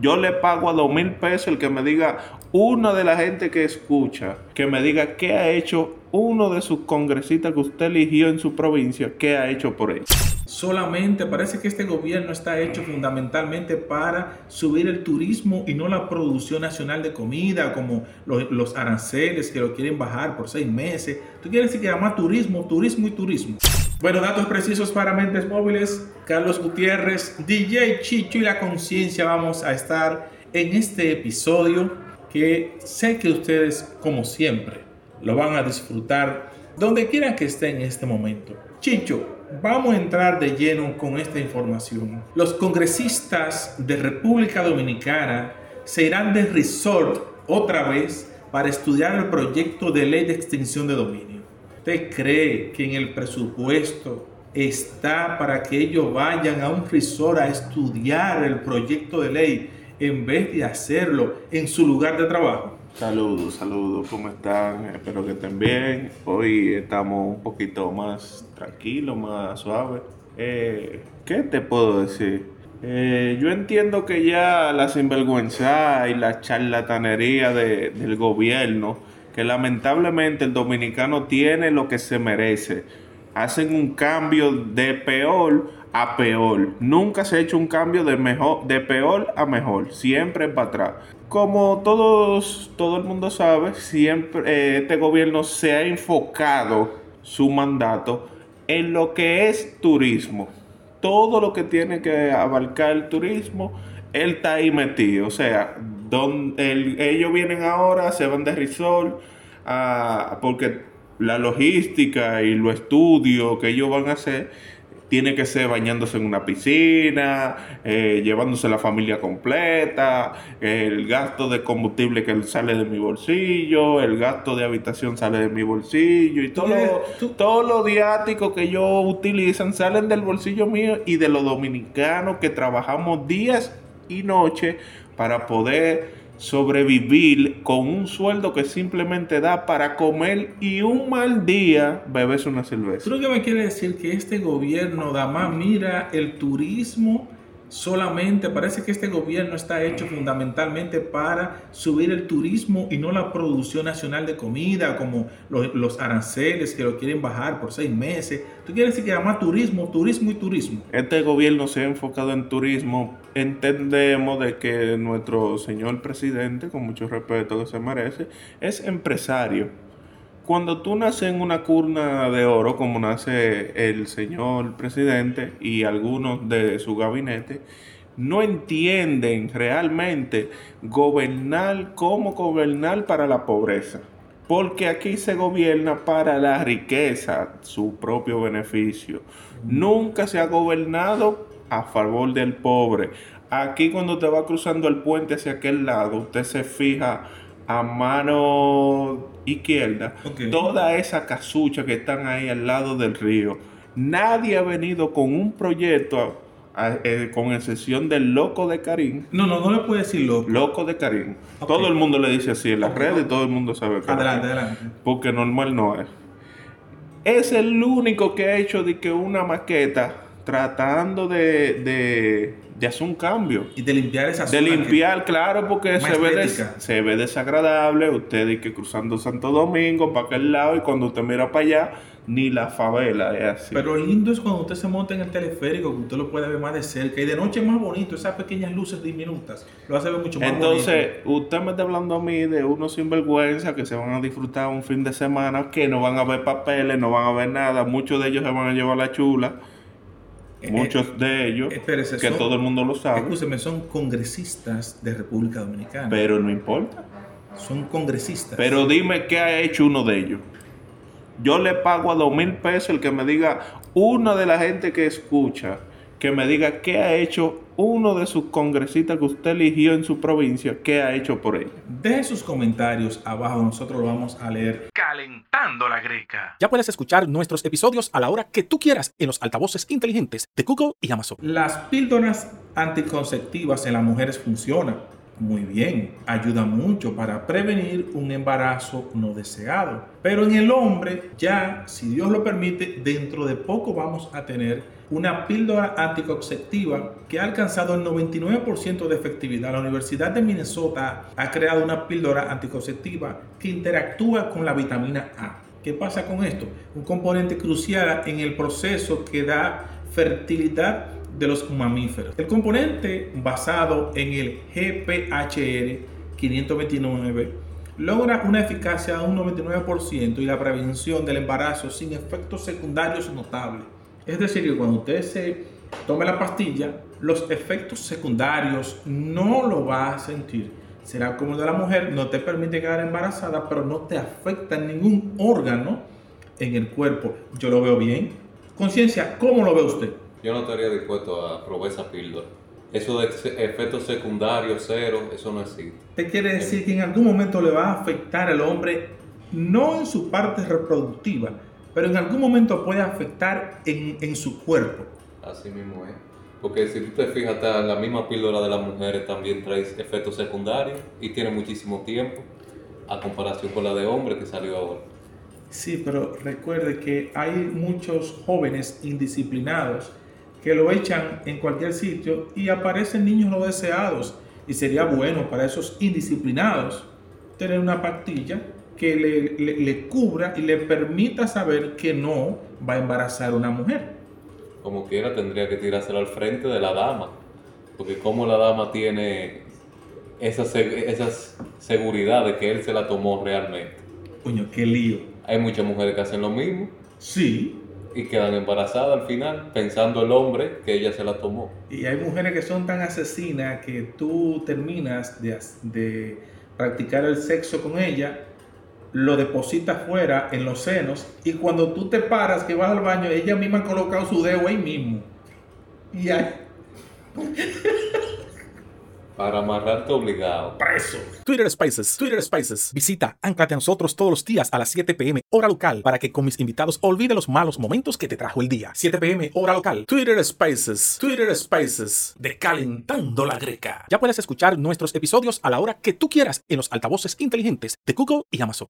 Yo le pago a dos mil pesos el que me diga uno de la gente que escucha, que me diga qué ha hecho uno de sus congresistas que usted eligió en su provincia, qué ha hecho por él. Solamente parece que este gobierno está hecho fundamentalmente para subir el turismo y no la producción nacional de comida, como los, aranceles que lo quieren bajar por seis meses. Tú quieres decir que más turismo, turismo y turismo. Bueno, datos precisos para mentes móviles. Carlos Gutiérrez, DJ Chicho y la conciencia vamos a estar en este episodio que sé que ustedes, como siempre, lo van a disfrutar donde quiera que estén en este momento. Chicho, vamos a entrar de lleno con esta información. Los congresistas de República Dominicana se irán de resort otra vez para estudiar el proyecto de ley de extinción de dominio. ¿Usted cree que en el presupuesto está para que ellos vayan a un resort a estudiar el proyecto de ley en vez de hacerlo en su lugar de trabajo? Saludos, saludos, ¿cómo están? Espero que estén bien. Hoy estamos un poquito más tranquilos, más suaves. Eh, ¿Qué te puedo decir? Eh, yo entiendo que ya la sinvergüenza y la charlatanería del gobierno, que lamentablemente el dominicano tiene lo que se merece, hacen un cambio de peor a peor. Nunca se ha hecho un cambio de mejor, de peor a mejor. Siempre para atrás como todos, todo el mundo sabe, siempre eh, este gobierno se ha enfocado su mandato en lo que es turismo. Todo lo que tiene que abarcar el turismo, él está ahí metido. O sea, donde ellos vienen ahora, se van de resort, ah, porque la logística y los estudios que ellos van a hacer tiene que ser bañándose en una piscina, eh, llevándose la familia completa, el gasto de combustible que sale de mi bolsillo, el gasto de habitación sale de mi bolsillo y todo, lo, todo lo diático que ellos utilizan salen del bolsillo mío y de los dominicanos que trabajamos días y noches para poder sobrevivir con un sueldo que simplemente da para comer y un mal día bebes una cerveza. Creo que me quiere decir que este gobierno, Dama, mira el turismo solamente, parece que este gobierno está hecho fundamentalmente para subir el turismo y no la producción nacional de comida, como los, aranceles que lo quieren bajar por seis meses. ¿Tú quieres decir que llama turismo, turismo y turismo? Este gobierno se ha enfocado en turismo. Entendemos de que nuestro señor presidente, con mucho respeto que se merece, es empresario cuando tú naces en una curna de oro, como nace el señor presidente y algunos de su gabinete, no entienden realmente gobernar como gobernar para la pobreza. Porque aquí se gobierna para la riqueza, su propio beneficio. Nunca se ha gobernado a favor del pobre. Aquí cuando te va cruzando el puente hacia aquel lado, usted se fija a mano izquierda, toda esa casucha que están ahí al lado del río. Nadie ha venido con un proyecto, eh, con excepción del loco de Karim. No, no, no le puede decir loco. Loco de Karim. Todo el mundo le dice así en las redes y todo el mundo sabe que Adelante, adelante. Porque normal no es. Es el único que ha hecho de que una maqueta tratando de de hacer un cambio. Y de limpiar esa zona. De limpiar, claro, porque se ve, se ve desagradable. Usted y que cruzando Santo Domingo para aquel lado y cuando usted mira para allá, ni la favela es así. Pero lindo es cuando usted se monta en el teleférico, que usted lo puede ver más de cerca. Y de noche es más bonito, esas pequeñas luces diminutas. Lo hace ver mucho más Entonces, usted me está hablando a mí de unos sinvergüenza que se van a disfrutar un fin de semana, que no van a ver papeles, no van a ver nada. Muchos de ellos se van a llevar la chula eh, Muchos de ellos, que todo el mundo lo sabe. Escúcheme, son congresistas de República Dominicana. Pero no importa. Son congresistas. Pero dime qué ha hecho uno de ellos. Yo le pago a dos mil pesos el que me diga, una de la gente que escucha, que me diga qué ha hecho uno de sus congresistas que usted eligió en su provincia, qué ha hecho por ella. Deje sus comentarios abajo, nosotros lo vamos a leer. Calentando la greca. Ya puedes escuchar nuestros episodios a la hora que tú quieras en los altavoces inteligentes de Google y Amazon. Las píldoras anticonceptivas en las mujeres funcionan. Muy bien, ayuda mucho para prevenir un embarazo no deseado. Pero en el hombre, ya, si Dios lo permite, dentro de poco vamos a tener una píldora anticonceptiva que ha alcanzado el 99% de efectividad. La Universidad de Minnesota ha creado una píldora anticonceptiva que interactúa con la vitamina A. ¿Qué pasa con esto? Un componente crucial en el proceso que da fertilidad de los mamíferos. El componente basado en el GPHR 529 logra una eficacia de un 99% y la prevención del embarazo sin efectos secundarios notables. Es decir, que cuando usted se tome la pastilla, los efectos secundarios no lo va a sentir. Será como de la mujer, no te permite quedar embarazada, pero no te afecta ningún órgano en el cuerpo. Yo lo veo bien. Conciencia, ¿cómo lo ve usted? Yo no estaría dispuesto a probar esa píldora. Eso de efectos secundarios cero, eso no existe. ¿Te quiere decir que en algún momento le va a afectar al hombre, no en su parte reproductiva, pero en algún momento puede afectar en, en su cuerpo? Así mismo es. Porque si tú te fijas, hasta la misma píldora de las mujeres también trae efectos secundarios y tiene muchísimo tiempo a comparación con la de hombres que salió ahora. Sí, pero recuerde que hay muchos jóvenes indisciplinados que lo echan en cualquier sitio y aparecen niños no deseados. Y sería bueno para esos indisciplinados tener una pastilla que le, le, cubra y le permita saber que no va a embarazar a una mujer. Como quiera, tendría que tirárselo al frente de la dama. Porque como la dama tiene esa, esa seguridad de que él se la tomó realmente. Coño, qué lío. Hay muchas mujeres que hacen lo mismo. Sí, y quedan embarazadas al final, pensando el hombre que ella se la tomó. Y hay mujeres que son tan asesinas que tú terminas de, de practicar el sexo con ella, lo depositas fuera en los senos y cuando tú te paras que vas al baño, ella misma ha colocado su dedo ahí mismo. Y ahí... Para amarrarte obligado. Preso. Twitter Spaces, Twitter Spaces. Visita, anclate a nosotros todos los días a las 7 pm, hora local, para que con mis invitados olvide los malos momentos que te trajo el día. 7 pm, hora local. Twitter Spaces, Twitter Spaces. Decalentando la greca. Ya puedes escuchar nuestros episodios a la hora que tú quieras en los altavoces inteligentes de Google y Amazon.